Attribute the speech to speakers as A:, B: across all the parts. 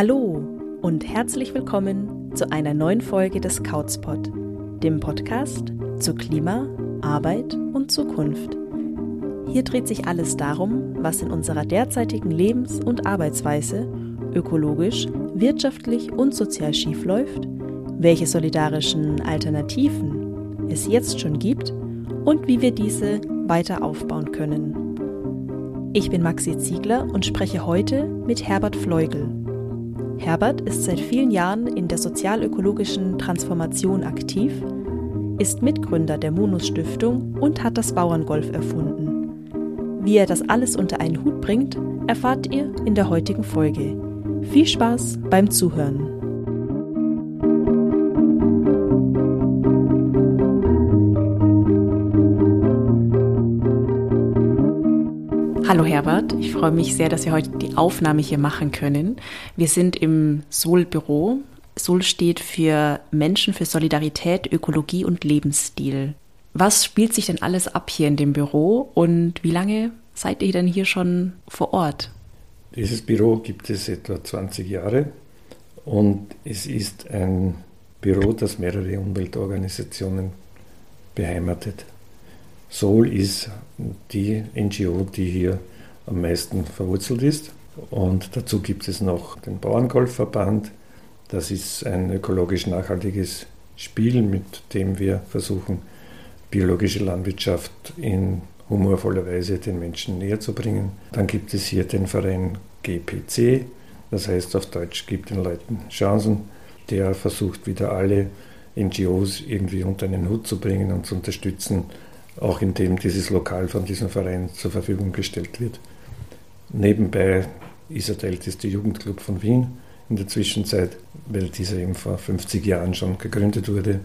A: Hallo und herzlich willkommen zu einer neuen Folge des Couchspot, dem Podcast zu Klima, Arbeit und Zukunft. Hier dreht sich alles darum, was in unserer derzeitigen Lebens- und Arbeitsweise ökologisch, wirtschaftlich und sozial schiefläuft, welche solidarischen Alternativen es jetzt schon gibt und wie wir diese weiter aufbauen können. Ich bin Maxi Ziegler und spreche heute mit Herbert Fleugel. Herbert ist seit vielen Jahren in der sozialökologischen Transformation aktiv, ist Mitgründer der Monus Stiftung und hat das Bauerngolf erfunden. Wie er das alles unter einen Hut bringt, erfahrt ihr in der heutigen Folge. Viel Spaß beim Zuhören. Hallo Herbert, ich freue mich sehr, dass wir heute die Aufnahme hier machen können. Wir sind im Sol-Büro. Sol steht für Menschen für Solidarität, Ökologie und Lebensstil. Was spielt sich denn alles ab hier in dem Büro und wie lange seid ihr denn hier schon vor Ort?
B: Dieses Büro gibt es etwa 20 Jahre und es ist ein Büro, das mehrere Umweltorganisationen beheimatet. Sol ist die NGO, die hier am meisten verwurzelt ist. Und dazu gibt es noch den Bauerngolfverband. Das ist ein ökologisch nachhaltiges Spiel, mit dem wir versuchen, biologische Landwirtschaft in humorvoller Weise den Menschen näher zu bringen. Dann gibt es hier den Verein GPC, das heißt auf Deutsch gibt den Leuten Chancen. Der versucht wieder alle NGOs irgendwie unter einen Hut zu bringen und zu unterstützen, auch indem dieses Lokal von diesem Verein zur Verfügung gestellt wird. Nebenbei ist er der älteste Jugendclub von Wien in der Zwischenzeit, weil dieser eben vor 50 Jahren schon gegründet wurde.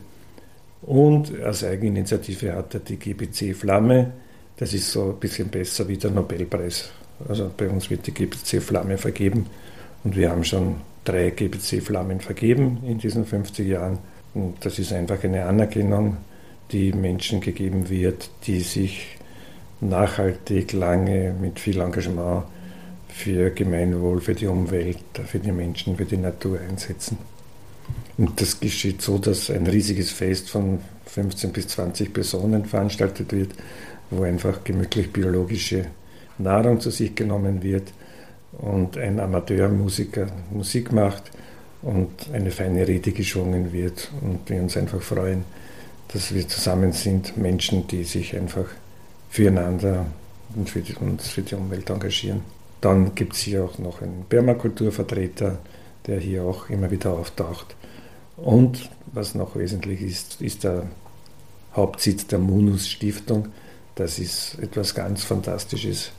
B: Und als Eigeninitiative hat er die GBC Flamme. Das ist so ein bisschen besser wie der Nobelpreis. Also bei uns wird die GBC Flamme vergeben und wir haben schon drei GBC Flammen vergeben in diesen 50 Jahren. Und das ist einfach eine Anerkennung, die Menschen gegeben wird, die sich nachhaltig, lange, mit viel Engagement für Gemeinwohl, für die Umwelt, für die Menschen, für die Natur einsetzen. Und das geschieht so, dass ein riesiges Fest von 15 bis 20 Personen veranstaltet wird, wo einfach gemütlich biologische Nahrung zu sich genommen wird und ein Amateurmusiker Musik macht und eine feine Rede geschwungen wird und wir uns einfach freuen, dass wir zusammen sind, Menschen, die sich einfach füreinander und für die, uns für die Umwelt engagieren. Dann gibt es hier auch noch einen Permakulturvertreter, der hier auch immer wieder auftaucht. Und was noch wesentlich ist, ist der Hauptsitz der Munus Stiftung. Das ist etwas ganz Fantastisches.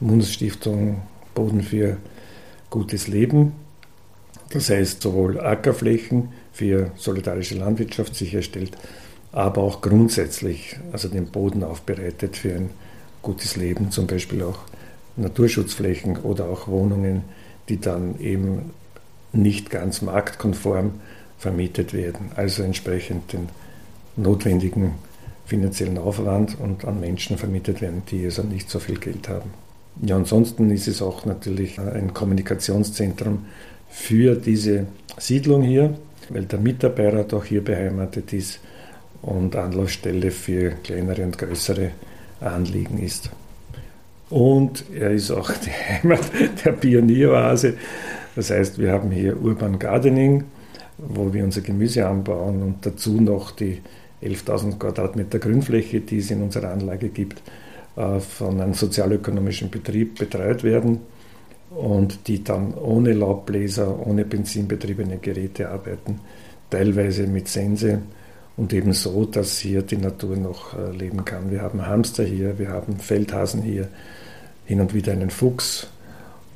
B: Munus Stiftung, Boden für gutes Leben. Das heißt sowohl Ackerflächen für solidarische Landwirtschaft sicherstellt, aber auch grundsätzlich, also den Boden aufbereitet für ein gutes Leben, zum Beispiel auch Naturschutzflächen oder auch Wohnungen, die dann eben nicht ganz marktkonform vermietet werden, also entsprechend den notwendigen finanziellen Aufwand und an Menschen vermietet werden, die also nicht so viel Geld haben. Ja, ansonsten ist es auch natürlich ein Kommunikationszentrum für diese Siedlung hier, weil der Mitarbeiter auch hier beheimatet ist und Anlaufstelle für kleinere und größere Anliegen ist. Und er ist auch die Heimat der Pionieroase. Das heißt, wir haben hier Urban Gardening, wo wir unser Gemüse anbauen und dazu noch die 11.000 Quadratmeter Grünfläche, die es in unserer Anlage gibt, äh, von einem sozialökonomischen Betrieb betreut werden und die dann ohne Laubbläser, ohne benzinbetriebene Geräte arbeiten, teilweise mit Sense und eben so, dass hier die Natur noch äh, leben kann. Wir haben Hamster hier, wir haben Feldhasen hier, hin und wieder einen Fuchs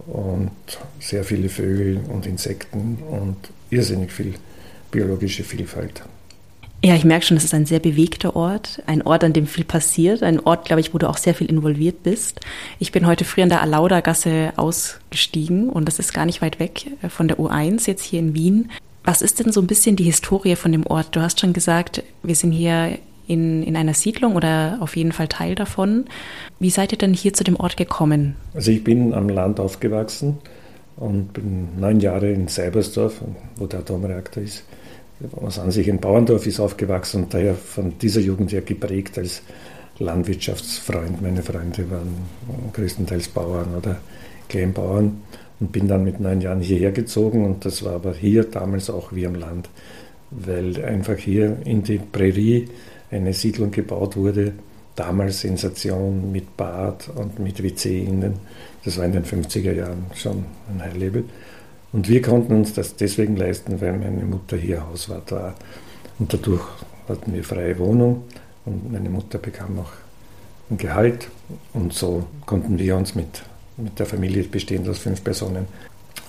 B: und sehr viele Vögel und Insekten und irrsinnig viel biologische Vielfalt.
A: Ja, ich merke schon, es ist ein sehr bewegter Ort, ein Ort, an dem viel passiert, ein Ort, glaube ich, wo du auch sehr viel involviert bist. Ich bin heute früh an der Alauda-Gasse ausgestiegen und das ist gar nicht weit weg äh, von der U1, jetzt hier in Wien. Was ist denn so ein bisschen die Historie von dem Ort? Du hast schon gesagt, wir sind hier in, in einer Siedlung oder auf jeden Fall Teil davon. Wie seid ihr denn hier zu dem Ort gekommen?
B: Also ich bin am Land aufgewachsen und bin neun Jahre in Seibersdorf, wo der Atomreaktor ist, was an sich ein Bauerndorf ist, aufgewachsen und daher von dieser Jugend her geprägt als Landwirtschaftsfreund. Meine Freunde waren größtenteils Bauern oder Kleinbauern und bin dann mit neun Jahren hierher gezogen und das war aber hier damals auch wie am Land, weil einfach hier in die Prärie eine Siedlung gebaut wurde, damals Sensation mit Bad und mit WC innen. Das war in den 50er Jahren schon ein High-Level. Und wir konnten uns das deswegen leisten, weil meine Mutter hier Hauswart war. Und dadurch hatten wir freie Wohnung und meine Mutter bekam auch ein Gehalt. Und so konnten wir uns mit, mit der Familie bestehend aus fünf Personen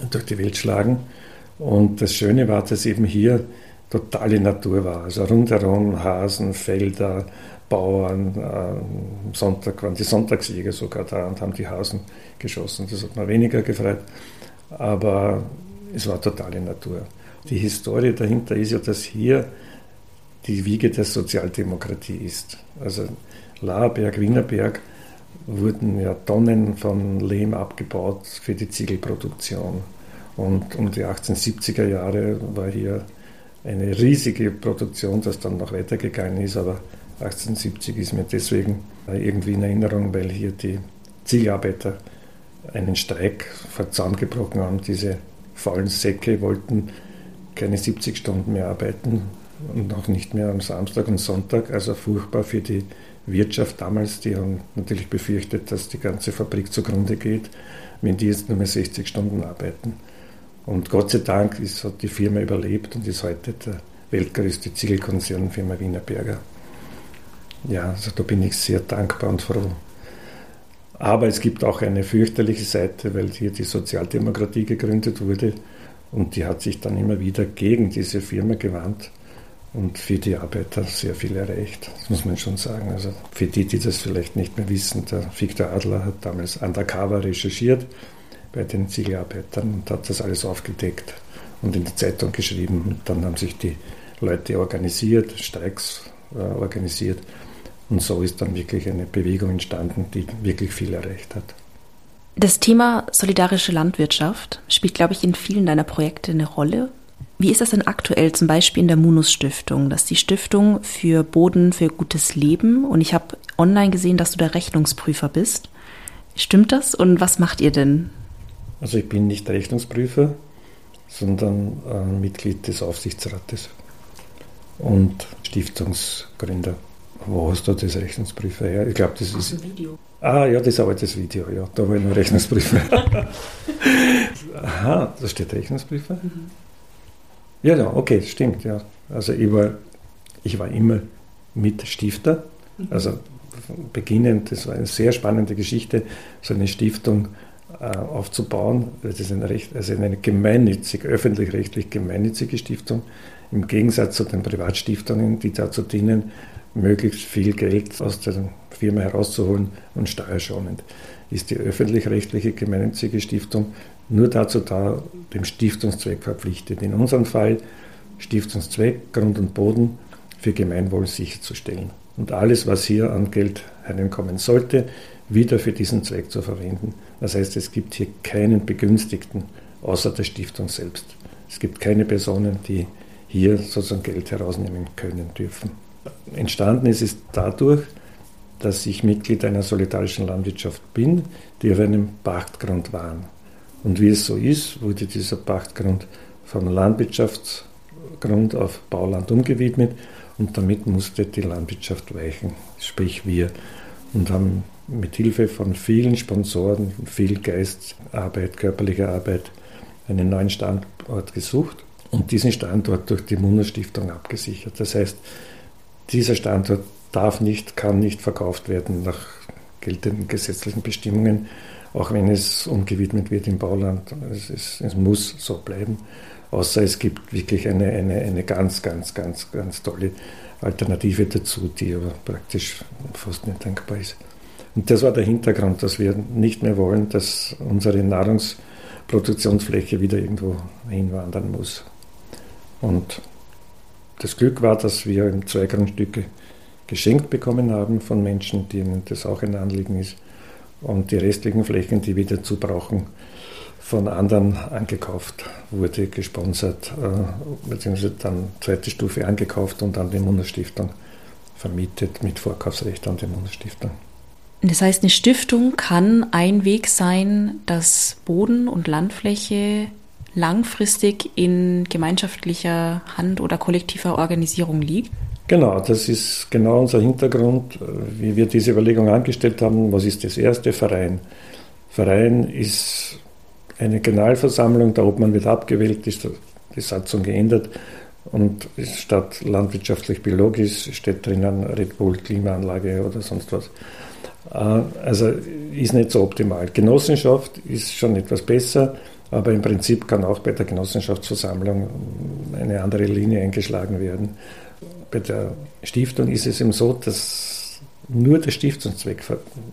B: durch die Welt schlagen. Und das Schöne war, dass eben hier totale Natur war. Also rundherum Hasen, Felder, Bauern. Äh, Sonntag waren die Sonntagsjäger sogar da und haben die Hasen geschossen. Das hat mir weniger gefreut. Aber es war totale Natur. Die Historie dahinter ist ja, dass hier die Wiege der Sozialdemokratie ist. Also Laerberg, Wienerberg wurden ja Tonnen von Lehm abgebaut für die Ziegelproduktion. Und um die 1870er Jahre war hier eine riesige Produktion, das dann noch weitergegangen ist, aber 1870 ist mir deswegen irgendwie in Erinnerung, weil hier die Ziegelarbeiter einen Streik vor haben. Diese faulen Säcke wollten keine 70 Stunden mehr arbeiten, und auch nicht mehr am Samstag und Sonntag. Also furchtbar für die Wirtschaft damals. Die haben natürlich befürchtet, dass die ganze Fabrik zugrunde geht, wenn die jetzt nur mehr 60 Stunden arbeiten. Und Gott sei Dank ist, hat die Firma überlebt und ist heute der weltgrößte Ziegelkonzern, Firma Wienerberger. Ja, also da bin ich sehr dankbar und froh. Aber es gibt auch eine fürchterliche Seite, weil hier die Sozialdemokratie gegründet wurde und die hat sich dann immer wieder gegen diese Firma gewandt und für die Arbeiter sehr viel erreicht. Das muss man schon sagen. Also für die, die das vielleicht nicht mehr wissen, der Victor Adler hat damals undercover recherchiert bei den Ziegelarbeitern und hat das alles aufgedeckt und in die Zeitung geschrieben. Und dann haben sich die Leute organisiert, Streiks äh, organisiert. Und so ist dann wirklich eine Bewegung entstanden, die wirklich viel erreicht hat.
A: Das Thema solidarische Landwirtschaft spielt, glaube ich, in vielen deiner Projekte eine Rolle. Wie ist das denn aktuell zum Beispiel in der Munus Stiftung? Das ist die Stiftung für Boden für gutes Leben und ich habe online gesehen, dass du der Rechnungsprüfer bist. Stimmt das und was macht ihr denn?
B: Also ich bin nicht Rechnungsprüfer, sondern äh, Mitglied des Aufsichtsrates und Stiftungsgründer. Wo hast du das Rechnungsprüfer her? Ich glaube, das ist. Das Video. Ah, ja, das ist aber das Video, ja. Da war ich nur Rechnungsprüfer. Aha, da steht Rechnungsprüfer. Mhm. Ja, ja, okay, stimmt, ja. Also ich war, ich war immer Mitstifter, mhm. also beginnend, das war eine sehr spannende Geschichte, so eine Stiftung äh, aufzubauen. Das ist eine, Recht, also eine gemeinnützige, öffentlich-rechtlich gemeinnützige Stiftung, im Gegensatz zu den Privatstiftungen, die dazu dienen, möglichst viel Geld aus der Firma herauszuholen und steuerschonend. Ist die öffentlich-rechtliche gemeinnützige Stiftung nur dazu da, dem Stiftungszweck verpflichtet. In unserem Fall Stiftungszweck, Grund und Boden für Gemeinwohl sicherzustellen. Und alles, was hier an Geld hereinkommen sollte, wieder für diesen Zweck zu verwenden. Das heißt, es gibt hier keinen Begünstigten außer der Stiftung selbst. Es gibt keine Personen, die hier sozusagen Geld herausnehmen können dürfen. Entstanden ist es dadurch, dass ich Mitglied einer solidarischen Landwirtschaft bin, die auf einem Pachtgrund waren. Und wie es so ist, wurde dieser Pachtgrund von Landwirtschaftsgrund auf Bauland umgewidmet und damit musste die Landwirtschaft weichen, sprich wir. Und haben mit Hilfe von vielen Sponsoren, viel Geistarbeit, körperlicher Arbeit einen neuen Standort gesucht und diesen Standort durch die Munderstiftung abgesichert. Das heißt, dieser Standort darf nicht, kann nicht verkauft werden nach geltenden gesetzlichen Bestimmungen auch wenn es umgewidmet wird im Bauland. Es, ist, es, muss so bleiben, außer es gibt wirklich eine, eine, eine ganz, ganz, ganz, ganz tolle Alternative dazu, die aber praktisch fast nicht denkbar ist. Und das war der Hintergrund, dass wir nicht mehr wollen, dass unsere Nahrungsproduktionsfläche wieder irgendwo hinwandern muss. Und das Glück war, dass wir zwei Grundstücke geschenkt bekommen haben von Menschen, denen das auch ein Anliegen ist und die restlichen Flächen, die wir dazu brauchen, von anderen angekauft wurde, gesponsert, äh, beziehungsweise dann zweite Stufe angekauft und an die Bundesstiftung vermietet mit Vorkaufsrecht an die Bundesstiftung.
A: Das heißt, eine Stiftung kann ein Weg sein, dass Boden und Landfläche langfristig in gemeinschaftlicher Hand oder kollektiver Organisierung liegt?
B: Genau, das ist genau unser Hintergrund, wie wir diese Überlegung angestellt haben. Was ist das erste? Verein. Verein ist eine Generalversammlung, der Obmann wird abgewählt, ist die Satzung geändert und statt landwirtschaftlich-biologisch steht drinnen Red Bull, Klimaanlage oder sonst was. Äh, also ist nicht so optimal. Genossenschaft ist schon etwas besser, aber im Prinzip kann auch bei der Genossenschaftsversammlung eine andere Linie eingeschlagen werden. Bei der Stiftung ist es eben so, dass nur der Stiftungszweck,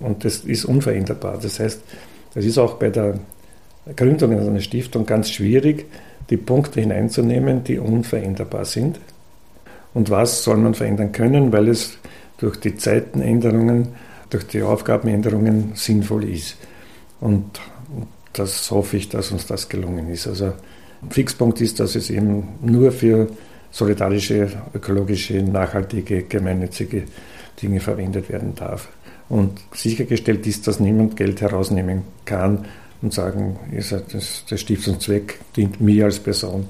B: und das ist unveränderbar. Das heißt, das ist auch bei der Gründung einer Stiftung ganz schwierig, die Punkte hineinzunehmen, die unveränderbar sind. Und was soll man verändern können, weil es durch die Zeitenänderungen durch die Aufgabenänderungen sinnvoll ist. Und das hoffe ich, dass uns das gelungen ist. Also Fixpunkt ist, dass es eben nur für solidarische, ökologische, nachhaltige, gemeinnützige Dinge verwendet werden darf. Und sichergestellt ist, dass niemand Geld herausnehmen kann und sagen, der Stiftungszweck dient mir als Person,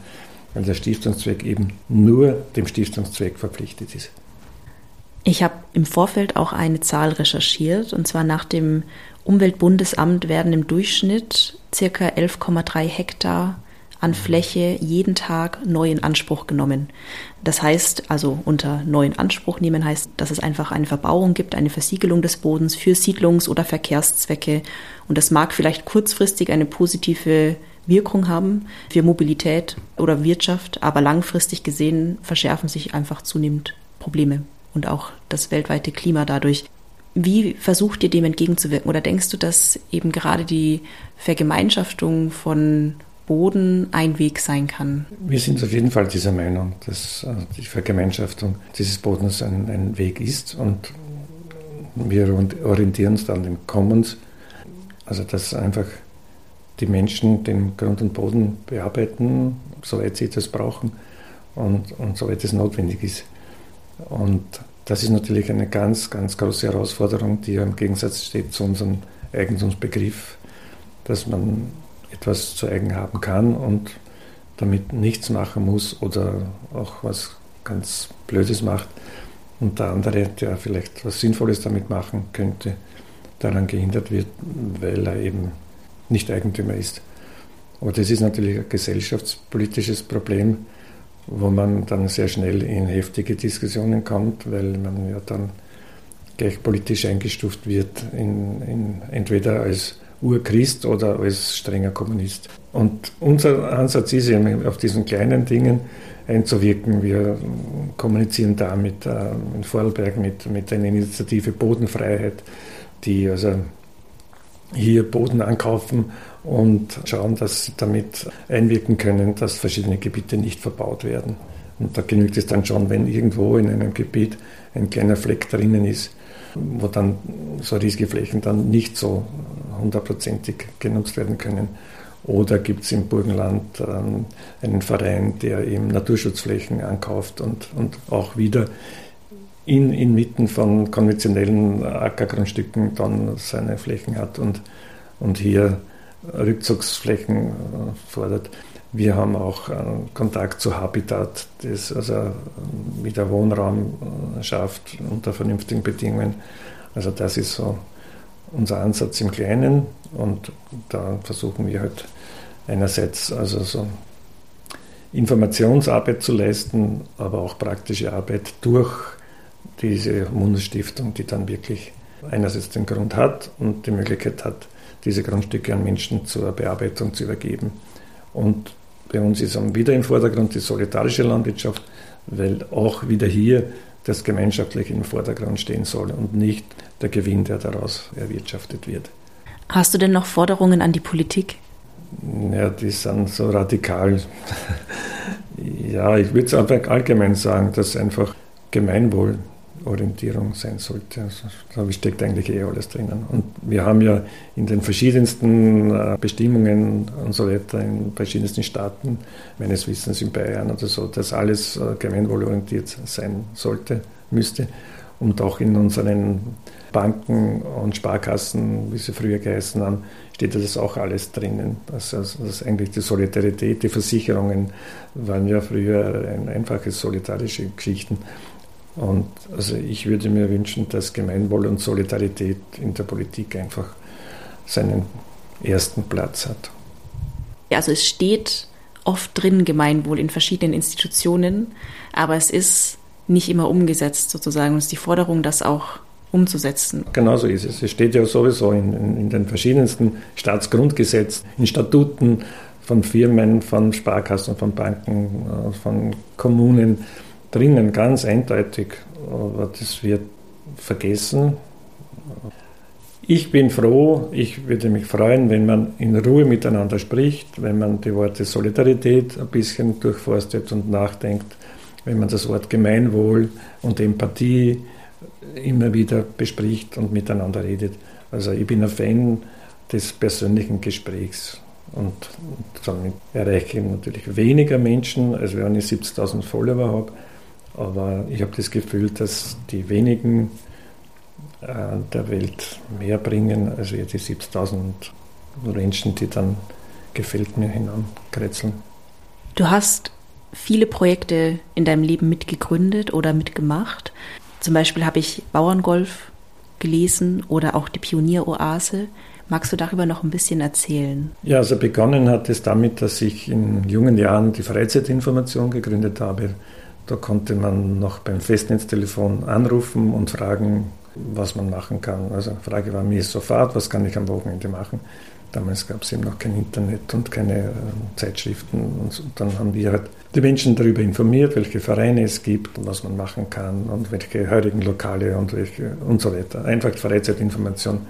B: weil der Stiftungszweck eben nur dem Stiftungszweck verpflichtet ist.
A: Ich habe im Vorfeld auch eine Zahl recherchiert, und zwar nach dem Umweltbundesamt werden im Durchschnitt circa 11,3 Hektar an Fläche jeden Tag neu in Anspruch genommen. Das heißt, also unter neuen Anspruch nehmen heißt, dass es einfach eine Verbauung gibt, eine Versiegelung des Bodens für Siedlungs- oder Verkehrszwecke. Und das mag vielleicht kurzfristig eine positive Wirkung haben für Mobilität oder Wirtschaft, aber langfristig gesehen verschärfen sich einfach zunehmend Probleme und auch das weltweite Klima dadurch. Wie versucht ihr dem entgegenzuwirken? Oder denkst du, dass eben gerade die Vergemeinschaftung von Boden ein Weg sein kann?
B: Wir sind auf jeden Fall dieser Meinung, dass äh, die Vergemeinschaftung dieses Bodens ein, ein Weg ist und wir orientieren uns an den Commons, also dass einfach die Menschen den Grund und Boden bearbeiten, soweit sie das brauchen und, und soweit es notwendig ist. Und das ist natürlich eine ganz, ganz große Herausforderung, die im Gegensatz steht zu unserem Eigentumsbegriff, dass man etwas zu eigen haben kann und damit nichts machen muss oder auch was ganz Blödes macht und der andere, der vielleicht was Sinnvolles damit machen könnte, daran gehindert wird, weil er eben nicht Eigentümer ist. Aber das ist natürlich ein gesellschaftspolitisches Problem, wo man dann sehr schnell in heftige Diskussionen kommt, weil man ja dann gleich politisch eingestuft wird, in, in, entweder als Urchrist oder als strenger Kommunist. Und unser Ansatz ist eben, auf diesen kleinen Dingen einzuwirken. Wir kommunizieren da mit, äh, in Vorarlberg mit, mit einer Initiative Bodenfreiheit, die also hier Boden ankaufen und schauen, dass sie damit einwirken können, dass verschiedene Gebiete nicht verbaut werden. Und da genügt es dann schon, wenn irgendwo in einem Gebiet ein kleiner Fleck drinnen ist, wo dann so riesige Flächen dann nicht so hundertprozentig genutzt werden können. Oder gibt es im Burgenland ähm, einen Verein, der eben Naturschutzflächen ankauft und, und auch wieder in, inmitten von konventionellen Ackergrundstücken dann seine Flächen hat und, und hier Rückzugsflächen äh, fordert. Wir haben auch äh, Kontakt zu Habitat, das also wieder Wohnraum äh, schafft unter vernünftigen Bedingungen. Also das ist so unser Ansatz im Kleinen und da versuchen wir halt einerseits also so Informationsarbeit zu leisten, aber auch praktische Arbeit durch diese Bundesstiftung, die dann wirklich einerseits den Grund hat und die Möglichkeit hat, diese Grundstücke an Menschen zur Bearbeitung zu übergeben. Und bei uns ist wieder im Vordergrund die solidarische Landwirtschaft, weil auch wieder hier das Gemeinschaftliche im Vordergrund stehen soll und nicht der Gewinn, der daraus erwirtschaftet wird.
A: Hast du denn noch Forderungen an die Politik?
B: Ja, die sind so radikal. ja, ich würde es einfach allgemein sagen, dass einfach Gemeinwohl Orientierung sein sollte. Also, da steckt eigentlich eh alles drinnen. Und wir haben ja in den verschiedensten äh, Bestimmungen und so weiter, in verschiedensten Staaten, meines Wissens in Bayern oder so, dass alles äh, gemeinwohlorientiert sein sollte, müsste. Und auch in unseren Banken und Sparkassen, wie sie früher geheißen haben, steht das auch alles drinnen. Also, das eigentlich die Solidarität, die Versicherungen waren ja früher ein einfache solidarische Geschichten. Und also ich würde mir wünschen, dass Gemeinwohl und Solidarität in der Politik einfach seinen ersten Platz hat.
A: Ja, also es steht oft drin Gemeinwohl in verschiedenen Institutionen, aber es ist nicht immer umgesetzt sozusagen. Und es ist die Forderung, das auch umzusetzen.
B: Genauso ist es. Es steht ja sowieso in, in, in den verschiedensten Staatsgrundgesetzen, in Statuten von Firmen, von Sparkassen, von Banken, äh, von Kommunen drinnen, ganz eindeutig. Aber das wird vergessen. Ich bin froh, ich würde mich freuen, wenn man in Ruhe miteinander spricht, wenn man die Worte Solidarität ein bisschen durchforstet und nachdenkt, wenn man das Wort Gemeinwohl und Empathie immer wieder bespricht und miteinander redet. Also ich bin ein Fan des persönlichen Gesprächs und damit erreiche ich natürlich weniger Menschen, als wenn ich 70.000 Follower habe. Aber ich habe das Gefühl, dass die wenigen äh, der Welt mehr bringen, als die 70.000 Menschen, die dann gefällt mir hinankretzeln.
A: Du hast viele Projekte in deinem Leben mitgegründet oder mitgemacht. Zum Beispiel habe ich Bauerngolf gelesen oder auch die Pionieroase. Magst du darüber noch ein bisschen erzählen?
B: Ja, also begonnen hat es damit, dass ich in jungen Jahren die Freizeitinformation gegründet habe. Da konnte man noch beim Festnetztelefon anrufen und fragen, was man machen kann. Also die Frage war mir sofort, was kann ich am Wochenende machen? Damals gab es eben noch kein Internet und keine äh, Zeitschriften. Und dann haben wir halt die Menschen darüber informiert, welche Vereine es gibt und was man machen kann und welche heurigen Lokale und, welche, und so weiter. Einfach Freizeitinformation.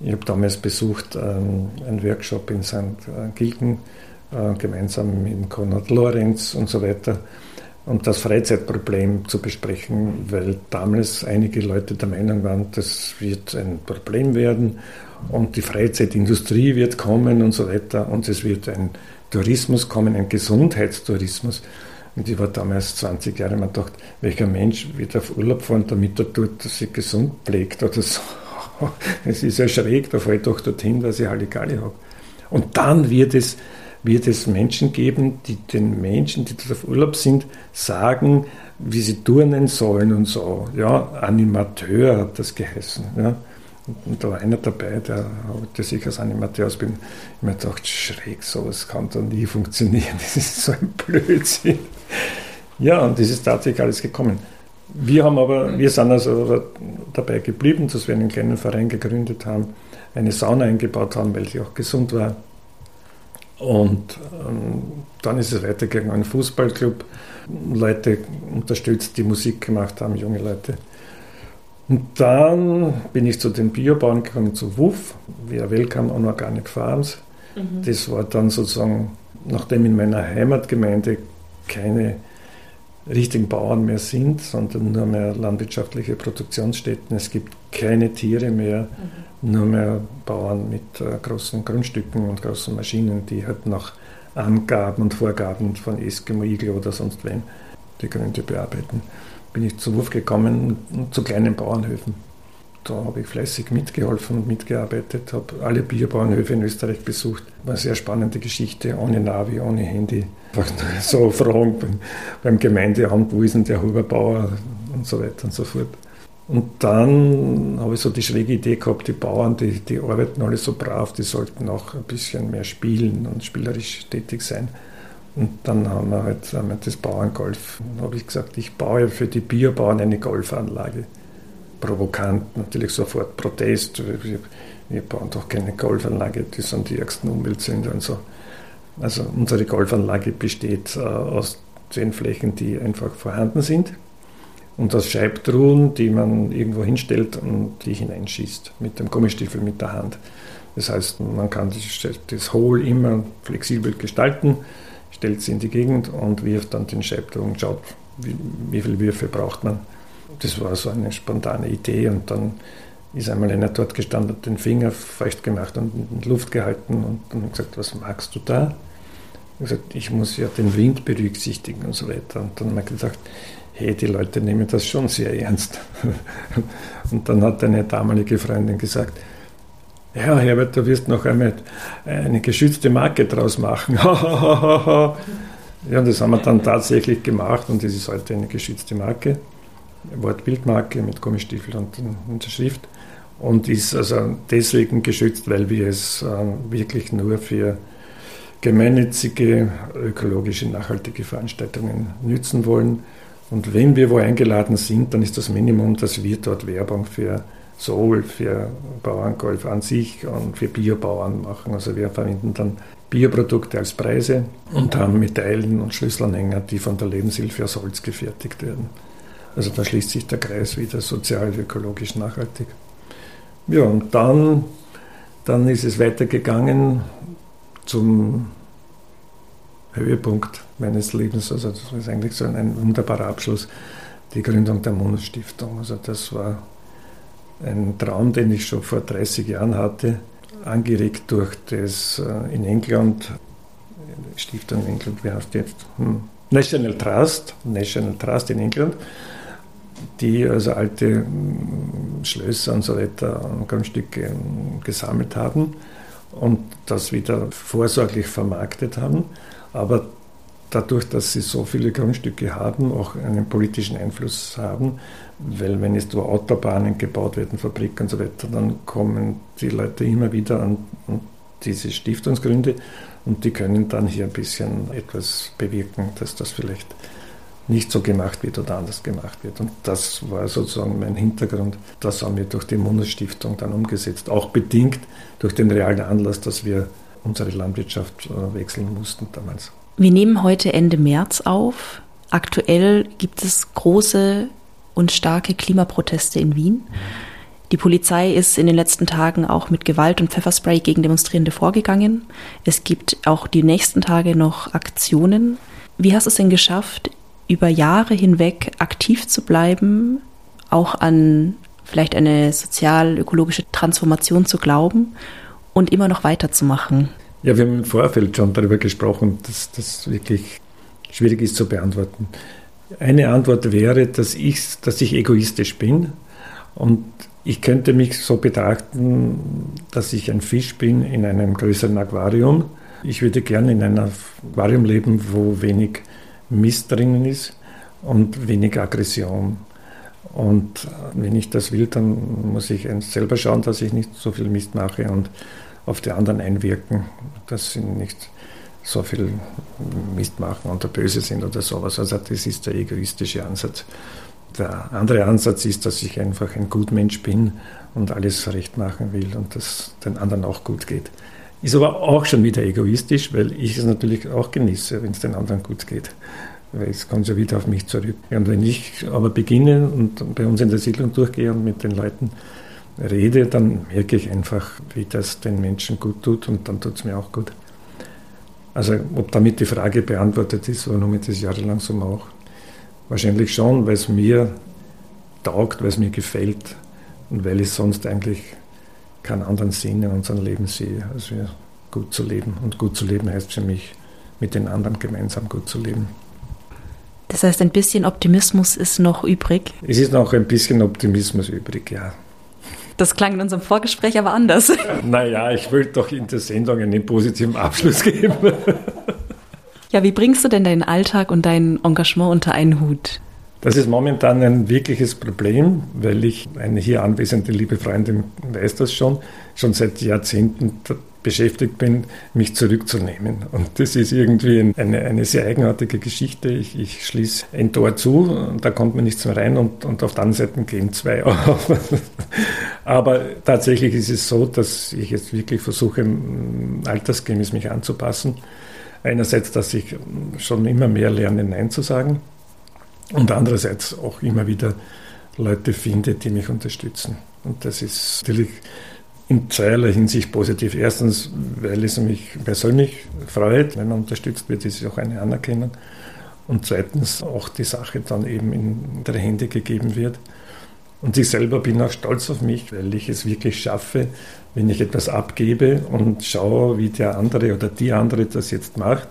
B: Ich habe damals besucht ähm, einen Workshop in St. Gilgen, äh, gemeinsam mit Konrad Lorenz und so weiter und das Freizeitproblem zu besprechen, weil damals einige Leute der Meinung waren, das wird ein Problem werden und die Freizeitindustrie wird kommen und so weiter und es wird ein Tourismus kommen, ein Gesundheitstourismus. Und ich war damals 20 Jahre, man dachte, welcher Mensch wird auf Urlaub fahren, damit er dort sich gesund pflegt oder so. Es ist ja schräg, da fahre ich doch dorthin, weil ich Halligalli habe. Und dann wird es, wird es Menschen geben, die den Menschen, die dort auf Urlaub sind, sagen, wie sie turnen sollen und so. Ja, Animateur hat das geheißen. Ja. Und da war einer dabei, der wollte sich als Animateur ausbilden. Ich mir gedacht, schräg, sowas kann da nie funktionieren. Das ist so ein Blödsinn. Ja, und das ist tatsächlich alles gekommen. Wir haben aber, wir sind also dabei geblieben, dass wir einen kleinen Verein gegründet haben, eine Sauna eingebaut haben, weil sie auch gesund war. Und ähm, dann ist es weitergegangen, ein Fußballclub, Leute unterstützt, die Musik gemacht haben, junge Leute. Und dann bin ich zu den Biobauern gekommen, zu WUF, via Welcome on Organic Farms. Mhm. Das war dann sozusagen, nachdem in meiner Heimatgemeinde keine richtigen Bauern mehr sind, sondern nur mehr landwirtschaftliche Produktionsstätten. Es gibt keine Tiere mehr, mhm. nur mehr Bauern mit äh, großen Grundstücken und großen Maschinen, die halt nach Angaben und Vorgaben von Eskimo, Igel oder sonst wem die Gründe bearbeiten bin ich zu Wurf gekommen zu kleinen Bauernhöfen. Da habe ich fleißig mitgeholfen und mitgearbeitet, habe alle Bierbauernhöfe in Österreich besucht. War eine sehr spannende Geschichte, ohne Navi, ohne Handy. Einfach so Fragen beim, Gemeindeamt, wo ist denn der Huberbauer und so weiter und so fort. Und dann habe ich so die schräge Idee gehabt, die Bauern, die, die arbeiten alle so brav, die sollten auch ein bisschen mehr spielen und spielerisch tätig sein. Und dann haben wir halt wir das Bauerngolf. Dann habe ich gesagt, ich baue für die Biobauern eine Golfanlage. Provokant, natürlich sofort Protest. Wir, wir bauen doch keine Golfanlage, die sind die ärgsten Umweltsünder und so. Also unsere Golfanlage besteht äh, aus den Flächen, die einfach vorhanden sind und aus Scheibtruhen, die man irgendwo hinstellt und die hineinschießt mit dem Gummistiefel mit der Hand. Das heißt, man kann das Hohl immer flexibel gestalten stellt sie in die Gegend und wirft dann den Scheibtruhen, schaut, wie, wie viele Würfe braucht man. das war so eine spontane Idee und dann ist einmal einer dort gestanden, hat den Finger feucht gemacht und in die Luft gehalten und dann gesagt, was magst du da? Ich gesagt, ich muss ja den Wind berücksichtigen und so weiter. Und dann habe ich gedacht, hey, die Leute nehmen das schon sehr ernst. Und dann hat eine damalige Freundin gesagt, ja, Herbert, du wirst noch einmal eine geschützte Marke draus machen. ja, das haben wir dann tatsächlich gemacht und das ist heute eine geschützte Marke, Wortbildmarke mit Gummistiefel und Unterschrift und ist also deswegen geschützt, weil wir es äh, wirklich nur für gemeinnützige, ökologische, nachhaltige Veranstaltungen nützen wollen. Und wenn wir wo eingeladen sind, dann ist das Minimum, dass wir dort Werbung für Soul, für Bauerngolf an sich und für Biobauern machen. Also wir verwenden dann Bioprodukte als Preise und haben Medaillen und Schlüsselanhänger, die von der Lebenshilfe aus Holz gefertigt werden. Also da schließt sich der Kreis wieder sozial, ökologisch, nachhaltig. Ja, und dann, dann ist es weitergegangen zum Höhepunkt meines Lebens. Also das ist eigentlich so ein wunderbarer Abschluss, die Gründung der Mondstiftung. Also das war ein Traum, den ich schon vor 30 Jahren hatte, angeregt durch das äh, in England, Stiftung in England, wie heißt jetzt? Hm. National Trust, National Trust in England, die also alte hm, Schlösser und so weiter, Grundstücke hm, gesammelt haben und das wieder vorsorglich vermarktet haben. Aber dadurch, dass sie so viele Grundstücke haben, auch einen politischen Einfluss haben, weil wenn jetzt Autobahnen gebaut werden, Fabriken und so weiter, dann kommen die Leute immer wieder an, an diese Stiftungsgründe und die können dann hier ein bisschen etwas bewirken, dass das vielleicht nicht so gemacht wird oder anders gemacht wird. Und das war sozusagen mein Hintergrund. Das haben wir durch die Bundesstiftung dann umgesetzt, auch bedingt durch den realen Anlass, dass wir unsere Landwirtschaft äh, wechseln mussten damals.
A: Wir nehmen heute Ende März auf. Aktuell gibt es große und starke Klimaproteste in Wien. Die Polizei ist in den letzten Tagen auch mit Gewalt und Pfefferspray gegen Demonstrierende vorgegangen. Es gibt auch die nächsten Tage noch Aktionen. Wie hast du es denn geschafft, über Jahre hinweg aktiv zu bleiben, auch an vielleicht eine sozial-ökologische Transformation zu glauben und immer noch weiterzumachen?
B: Ja, wir haben im Vorfeld schon darüber gesprochen, dass das wirklich schwierig ist zu beantworten. Eine Antwort wäre, dass ich, dass ich egoistisch bin und ich könnte mich so betrachten, dass ich ein Fisch bin in einem größeren Aquarium. Ich würde gerne in einem Aquarium leben, wo wenig Mist drinnen ist und wenig Aggression. Und wenn ich das will, dann muss ich selber schauen, dass ich nicht so viel Mist mache und auf die anderen einwirken, dass sie nicht so viel Mist machen und böse sind oder sowas. Also das ist der egoistische Ansatz. Der andere Ansatz ist, dass ich einfach ein Gutmensch bin und alles recht machen will und dass den anderen auch gut geht. Ist aber auch schon wieder egoistisch, weil ich es natürlich auch genieße, wenn es den anderen gut geht. Weil es kommt ja wieder auf mich zurück. Und wenn ich aber beginne und bei uns in der Siedlung durchgehe und mit den Leuten rede, dann merke ich einfach, wie das den Menschen gut tut und dann tut es mir auch gut. Also ob damit die Frage beantwortet ist, warum ich das jahrelang so mache. Wahrscheinlich schon, weil es mir taugt, weil es mir gefällt und weil ich sonst eigentlich keinen anderen Sinn in unserem Leben sehe, als wir gut zu leben. Und gut zu leben heißt für mich, mit den anderen gemeinsam gut zu leben.
A: Das heißt, ein bisschen Optimismus ist noch übrig?
B: Es ist noch ein bisschen Optimismus übrig, ja.
A: Das klang in unserem Vorgespräch aber anders.
B: Naja, ich will doch in der Sendung einen positiven Abschluss geben.
A: Ja, wie bringst du denn deinen Alltag und dein Engagement unter einen Hut?
B: Das ist momentan ein wirkliches Problem, weil ich, eine hier anwesende liebe Freundin weiß das schon, schon seit Jahrzehnten beschäftigt bin, mich zurückzunehmen. Und das ist irgendwie eine, eine sehr eigenartige Geschichte. Ich, ich schließe ein Tor zu, da kommt man nichts mehr rein und, und auf der anderen Seite gehen zwei auf. Aber tatsächlich ist es so, dass ich jetzt wirklich versuche, altersgemäß mich anzupassen. Einerseits, dass ich schon immer mehr lerne, Nein zu sagen und andererseits auch immer wieder Leute finde, die mich unterstützen. Und das ist natürlich in zweierlei Hinsicht positiv. Erstens, weil es mich persönlich freut, wenn man unterstützt wird, ist es auch eine Anerkennung. und zweitens auch die Sache dann eben in ihre Hände gegeben wird. Und ich selber bin auch stolz auf mich, weil ich es wirklich schaffe, wenn ich etwas abgebe und schaue, wie der andere oder die andere das jetzt macht,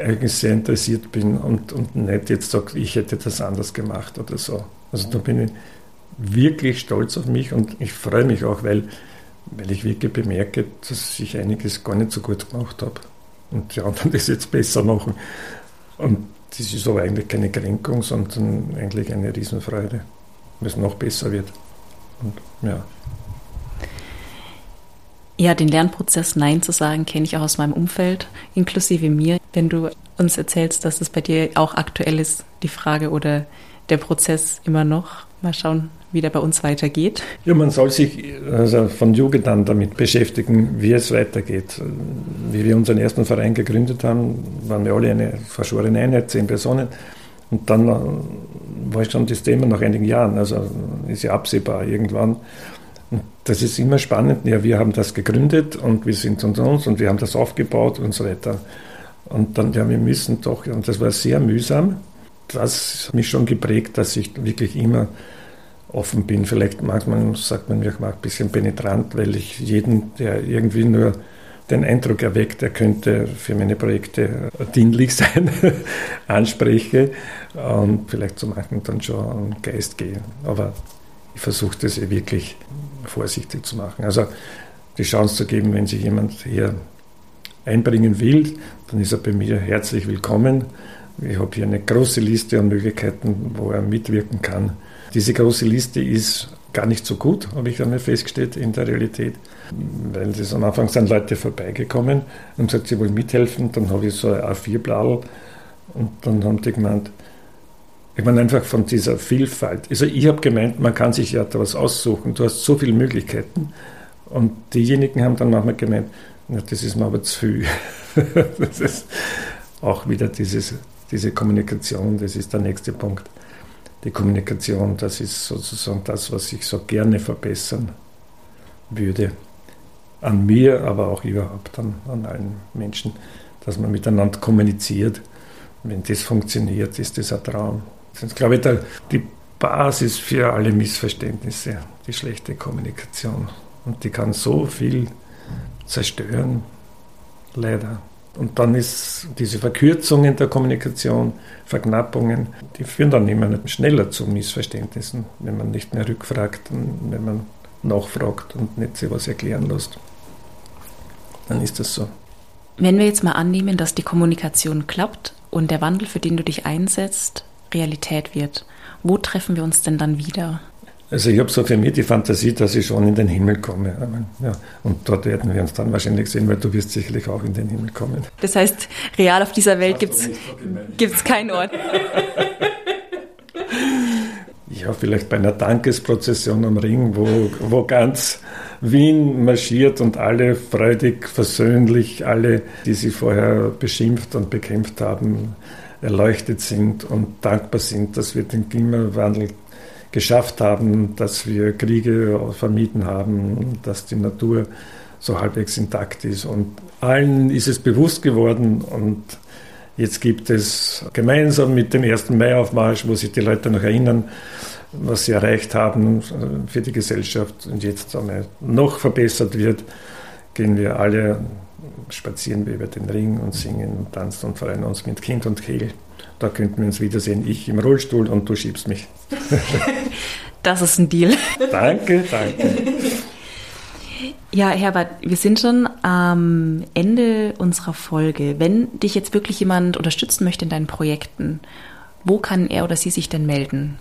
B: eigentlich sehr interessiert bin und, und nicht jetzt sage, ich hätte das anders gemacht oder so. Also da bin ich wirklich stolz auf mich und ich freue mich auch, weil, weil ich wirklich bemerke, dass ich einiges gar nicht so gut gemacht habe und die anderen das jetzt besser machen. Und das ist aber eigentlich keine Kränkung, sondern eigentlich eine Riesenfreude, weil es noch besser wird. Und ja.
A: Ja, den Lernprozess Nein zu sagen, kenne ich auch aus meinem Umfeld, inklusive mir. Wenn du uns erzählst, dass es bei dir auch aktuell ist, die Frage oder der Prozess immer noch. Mal schauen, wie der bei uns weitergeht.
B: Ja, man soll sich also von Jugend an damit beschäftigen, wie es weitergeht. Wie wir unseren ersten Verein gegründet haben, waren wir alle eine verschworene Einheit, zehn Personen. Und dann war schon das Thema nach einigen Jahren, also ist ja absehbar irgendwann. Und das ist immer spannend. Ja, wir haben das gegründet und wir sind unter uns und wir haben das aufgebaut und so weiter. Und dann, ja, wir müssen doch, und das war sehr mühsam. Das hat mich schon geprägt, dass ich wirklich immer offen bin. Vielleicht manchmal sagt man mir auch ein bisschen penetrant, weil ich jeden, der irgendwie nur den Eindruck erweckt, er könnte für meine Projekte dienlich sein, anspreche und vielleicht zu manchen dann schon am Geist gehe. Aber ich versuche das wirklich vorsichtig zu machen. Also die Chance zu geben, wenn sich jemand hier einbringen will, dann ist er bei mir herzlich willkommen. Ich habe hier eine große Liste an Möglichkeiten, wo er mitwirken kann. Diese große Liste ist gar nicht so gut, habe ich einmal festgestellt in der Realität, weil das am Anfang sind Leute vorbeigekommen und gesagt, sie wollen mithelfen. Dann habe ich so ein A4-Bladel und dann haben die gemeint, ich meine einfach von dieser Vielfalt. Also ich habe gemeint, man kann sich ja da was aussuchen. Du hast so viele Möglichkeiten. Und diejenigen haben dann manchmal gemeint, na, das ist mir aber zu viel. das ist auch wieder dieses, diese Kommunikation, das ist der nächste Punkt die Kommunikation, das ist sozusagen das, was ich so gerne verbessern würde. An mir, aber auch überhaupt an, an allen Menschen, dass man miteinander kommuniziert. Wenn das funktioniert, ist das ein Traum. Das ist, glaube ich, der, die Basis für alle Missverständnisse, die schlechte Kommunikation. Und die kann so viel zerstören, leider. Und dann ist diese Verkürzungen der Kommunikation, Verknappungen, die führen dann immer schneller zu Missverständnissen, wenn man nicht mehr rückfragt wenn man nachfragt und nicht sich was erklären lässt. Dann ist das so.
A: Wenn wir jetzt mal annehmen, dass die Kommunikation klappt und der Wandel, für den du dich einsetzt, Realität wird, wo treffen wir uns denn dann wieder?
B: Also ich habe so für mich die Fantasie, dass ich schon in den Himmel komme. Ja, und dort werden wir uns dann wahrscheinlich sehen, weil du wirst sicherlich auch in den Himmel kommen.
A: Das heißt, real auf dieser Welt gibt es keinen Ort.
B: ja, vielleicht bei einer Dankesprozession am Ring, wo, wo ganz Wien marschiert und alle freudig, versöhnlich, alle, die sie vorher beschimpft und bekämpft haben, erleuchtet sind und dankbar sind, dass wir den Klimawandel geschafft haben, dass wir Kriege vermieden haben, dass die Natur so halbwegs intakt ist. Und allen ist es bewusst geworden und jetzt gibt es gemeinsam mit dem 1. Mai-Aufmarsch, wo sich die Leute noch erinnern, was sie erreicht haben für die Gesellschaft und jetzt noch verbessert wird, gehen wir alle spazieren wir über den Ring und singen und tanzen und freuen uns mit Kind und Kehl. Da könnten wir uns wiedersehen. Ich im Rollstuhl und du schiebst mich.
A: das ist ein Deal.
B: Danke, danke.
A: Ja, Herbert, wir sind schon am Ende unserer Folge. Wenn dich jetzt wirklich jemand unterstützen möchte in deinen Projekten, wo kann er oder sie sich denn melden?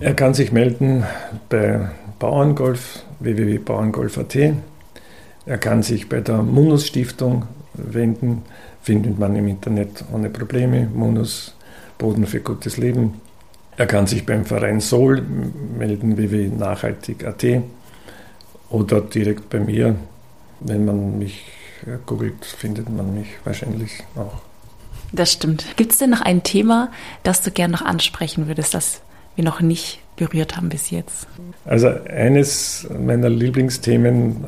B: Er kann sich melden bei Bauerngolf, www.bauerngolf.at. Er kann sich bei der Munus Stiftung wenden findet man im Internet ohne Probleme. Monus Boden für gutes Leben. Er kann sich beim Verein Sol melden, www.nachhaltig.at oder direkt bei mir. Wenn man mich googelt, findet man mich wahrscheinlich auch.
A: Das stimmt. Gibt es denn noch ein Thema, das du gern noch ansprechen würdest, das wir noch nicht berührt haben bis jetzt?
B: Also eines meiner Lieblingsthemen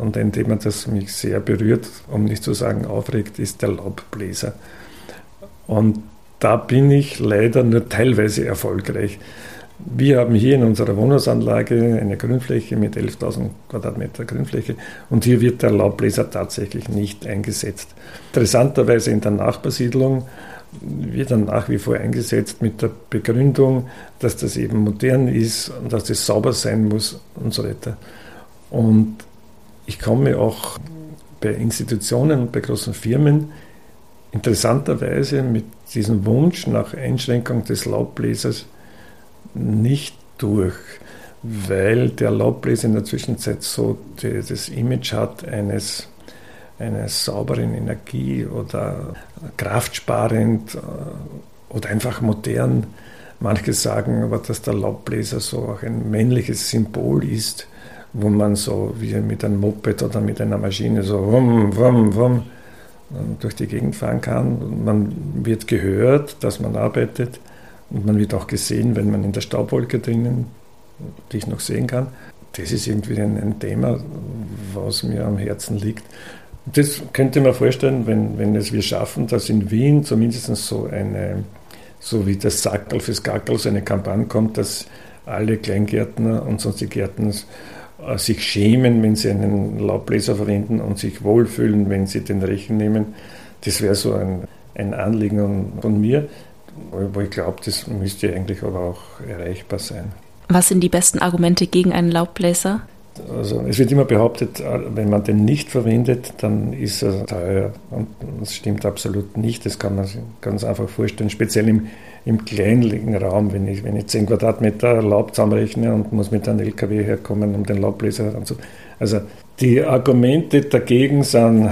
B: und ein Thema, das mich sehr berührt, um nicht zu sagen aufregt, ist der Laubbläser. Und da bin ich leider nur teilweise erfolgreich. Wir haben hier in unserer Wohnhausanlage eine Grünfläche mit 11.000 Quadratmeter Grünfläche und hier wird der Laubbläser tatsächlich nicht eingesetzt. Interessanterweise in der Nachbarsiedlung wird dann nach wie vor eingesetzt mit der Begründung, dass das eben modern ist und dass das sauber sein muss und so weiter. Und ich komme auch bei Institutionen und bei großen Firmen interessanterweise mit diesem Wunsch nach Einschränkung des Laubbläsers nicht durch, weil der Laubbläser in der Zwischenzeit so das Image hat eines, eines sauberen Energie oder kraftsparend äh, oder einfach modern. Manche sagen aber, dass der Laubbläser so auch ein männliches Symbol ist, wo man so wie mit einem Moped oder mit einer Maschine so wum, wum, wum durch die Gegend fahren kann. Man wird gehört, dass man arbeitet und man wird auch gesehen, wenn man in der Staubwolke drinnen dich noch sehen kann. Das ist irgendwie ein, ein Thema, was mir am Herzen liegt. Das könnte man vorstellen, wenn, wenn es wir schaffen, dass in Wien zumindest so eine, so wie das Sackerl fürs Gackerl, so eine Kampagne kommt, dass alle Kleingärtner und sonstige Gärtner äh, sich schämen, wenn sie einen Laubbläser verwenden und sich wohlfühlen, wenn sie den Rechen nehmen. Das wäre so ein, ein Anliegen von mir, wo ich glaube, das müsste eigentlich aber auch erreichbar sein.
A: Was sind die besten Argumente gegen einen Laubbläser?
B: Also es wird immer behauptet, wenn man den nicht verwendet, dann ist er teuer. Und das stimmt absolut nicht. Das kann man sich ganz einfach vorstellen, speziell im, im kleinlichen Raum, wenn ich, wenn ich 10 Quadratmeter Laub zusammenrechne und muss mit einem LKW herkommen, um den Laubbläser anzu. Also die Argumente dagegen sind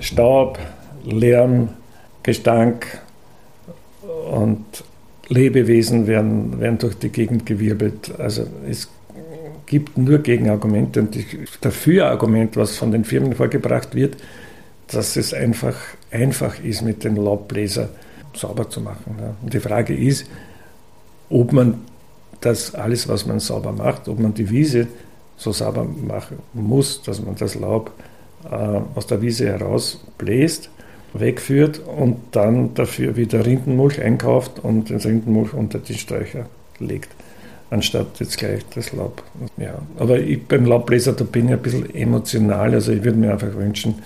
B: Staub, Lärm, Gestank und Lebewesen werden, werden durch die Gegend gewirbelt. Also es gibt nur Gegenargumente und das Dafürargument, was von den Firmen vorgebracht wird, dass es einfach einfach ist, mit dem Laubbläser sauber zu machen. Und die Frage ist, ob man das alles, was man sauber macht, ob man die Wiese so sauber machen muss, dass man das Laub äh, aus der Wiese herausbläst, wegführt und dann dafür wieder Rindenmulch einkauft und den Rindenmulch unter die Sträucher legt anstatt jetzt gleich das Laub. Ja, aber ich, beim Laubbläser, da bin ich ein bisschen emotional. Also ich würde mir einfach wünschen,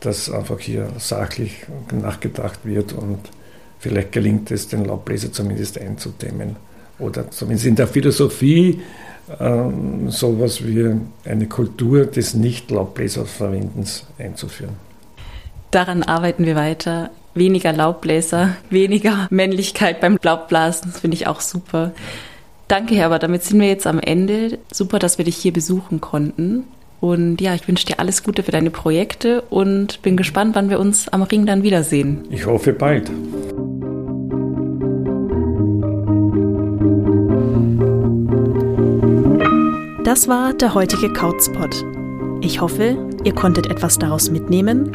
B: dass einfach hier sachlich nachgedacht wird und vielleicht gelingt es, den Laubbläser zumindest einzudämmen. Oder zumindest in der Philosophie ähm, sowas wie eine Kultur des Nicht-Laubbläserverwendens einzuführen.
A: Daran arbeiten wir weiter. Weniger Laubbläser, weniger Männlichkeit beim Laubblasen, das finde ich auch super. Danke, Herbert. Damit sind wir jetzt am Ende. Super, dass wir dich hier besuchen konnten. Und ja, ich wünsche dir alles Gute für deine Projekte und bin gespannt, wann wir uns am Ring dann wiedersehen.
B: Ich hoffe bald.
A: Das war der heutige Kauzpot. Ich hoffe, ihr konntet etwas daraus mitnehmen.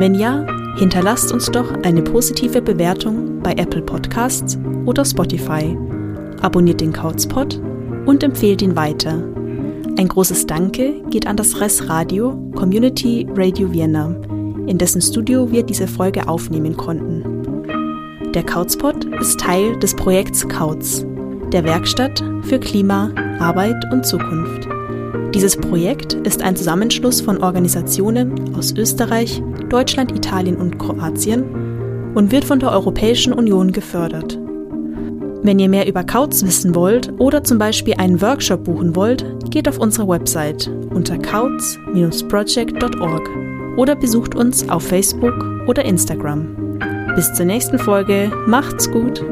A: Wenn ja, hinterlasst uns doch eine positive Bewertung bei Apple Podcasts oder Spotify abonniert den Couchspot und empfehlt ihn weiter. Ein großes Danke geht an das RES Radio Community Radio Vienna, in dessen Studio wir diese Folge aufnehmen konnten. Der Couchspot ist Teil des Projekts Kautz, der Werkstatt für Klima, Arbeit und Zukunft. Dieses Projekt ist ein Zusammenschluss von Organisationen aus Österreich, Deutschland, Italien und Kroatien und wird von der Europäischen Union gefördert. Wenn ihr mehr über Kautz wissen wollt oder zum Beispiel einen Workshop buchen wollt, geht auf unsere Website unter kautz-project.org oder besucht uns auf Facebook oder Instagram. Bis zur nächsten Folge, macht's gut!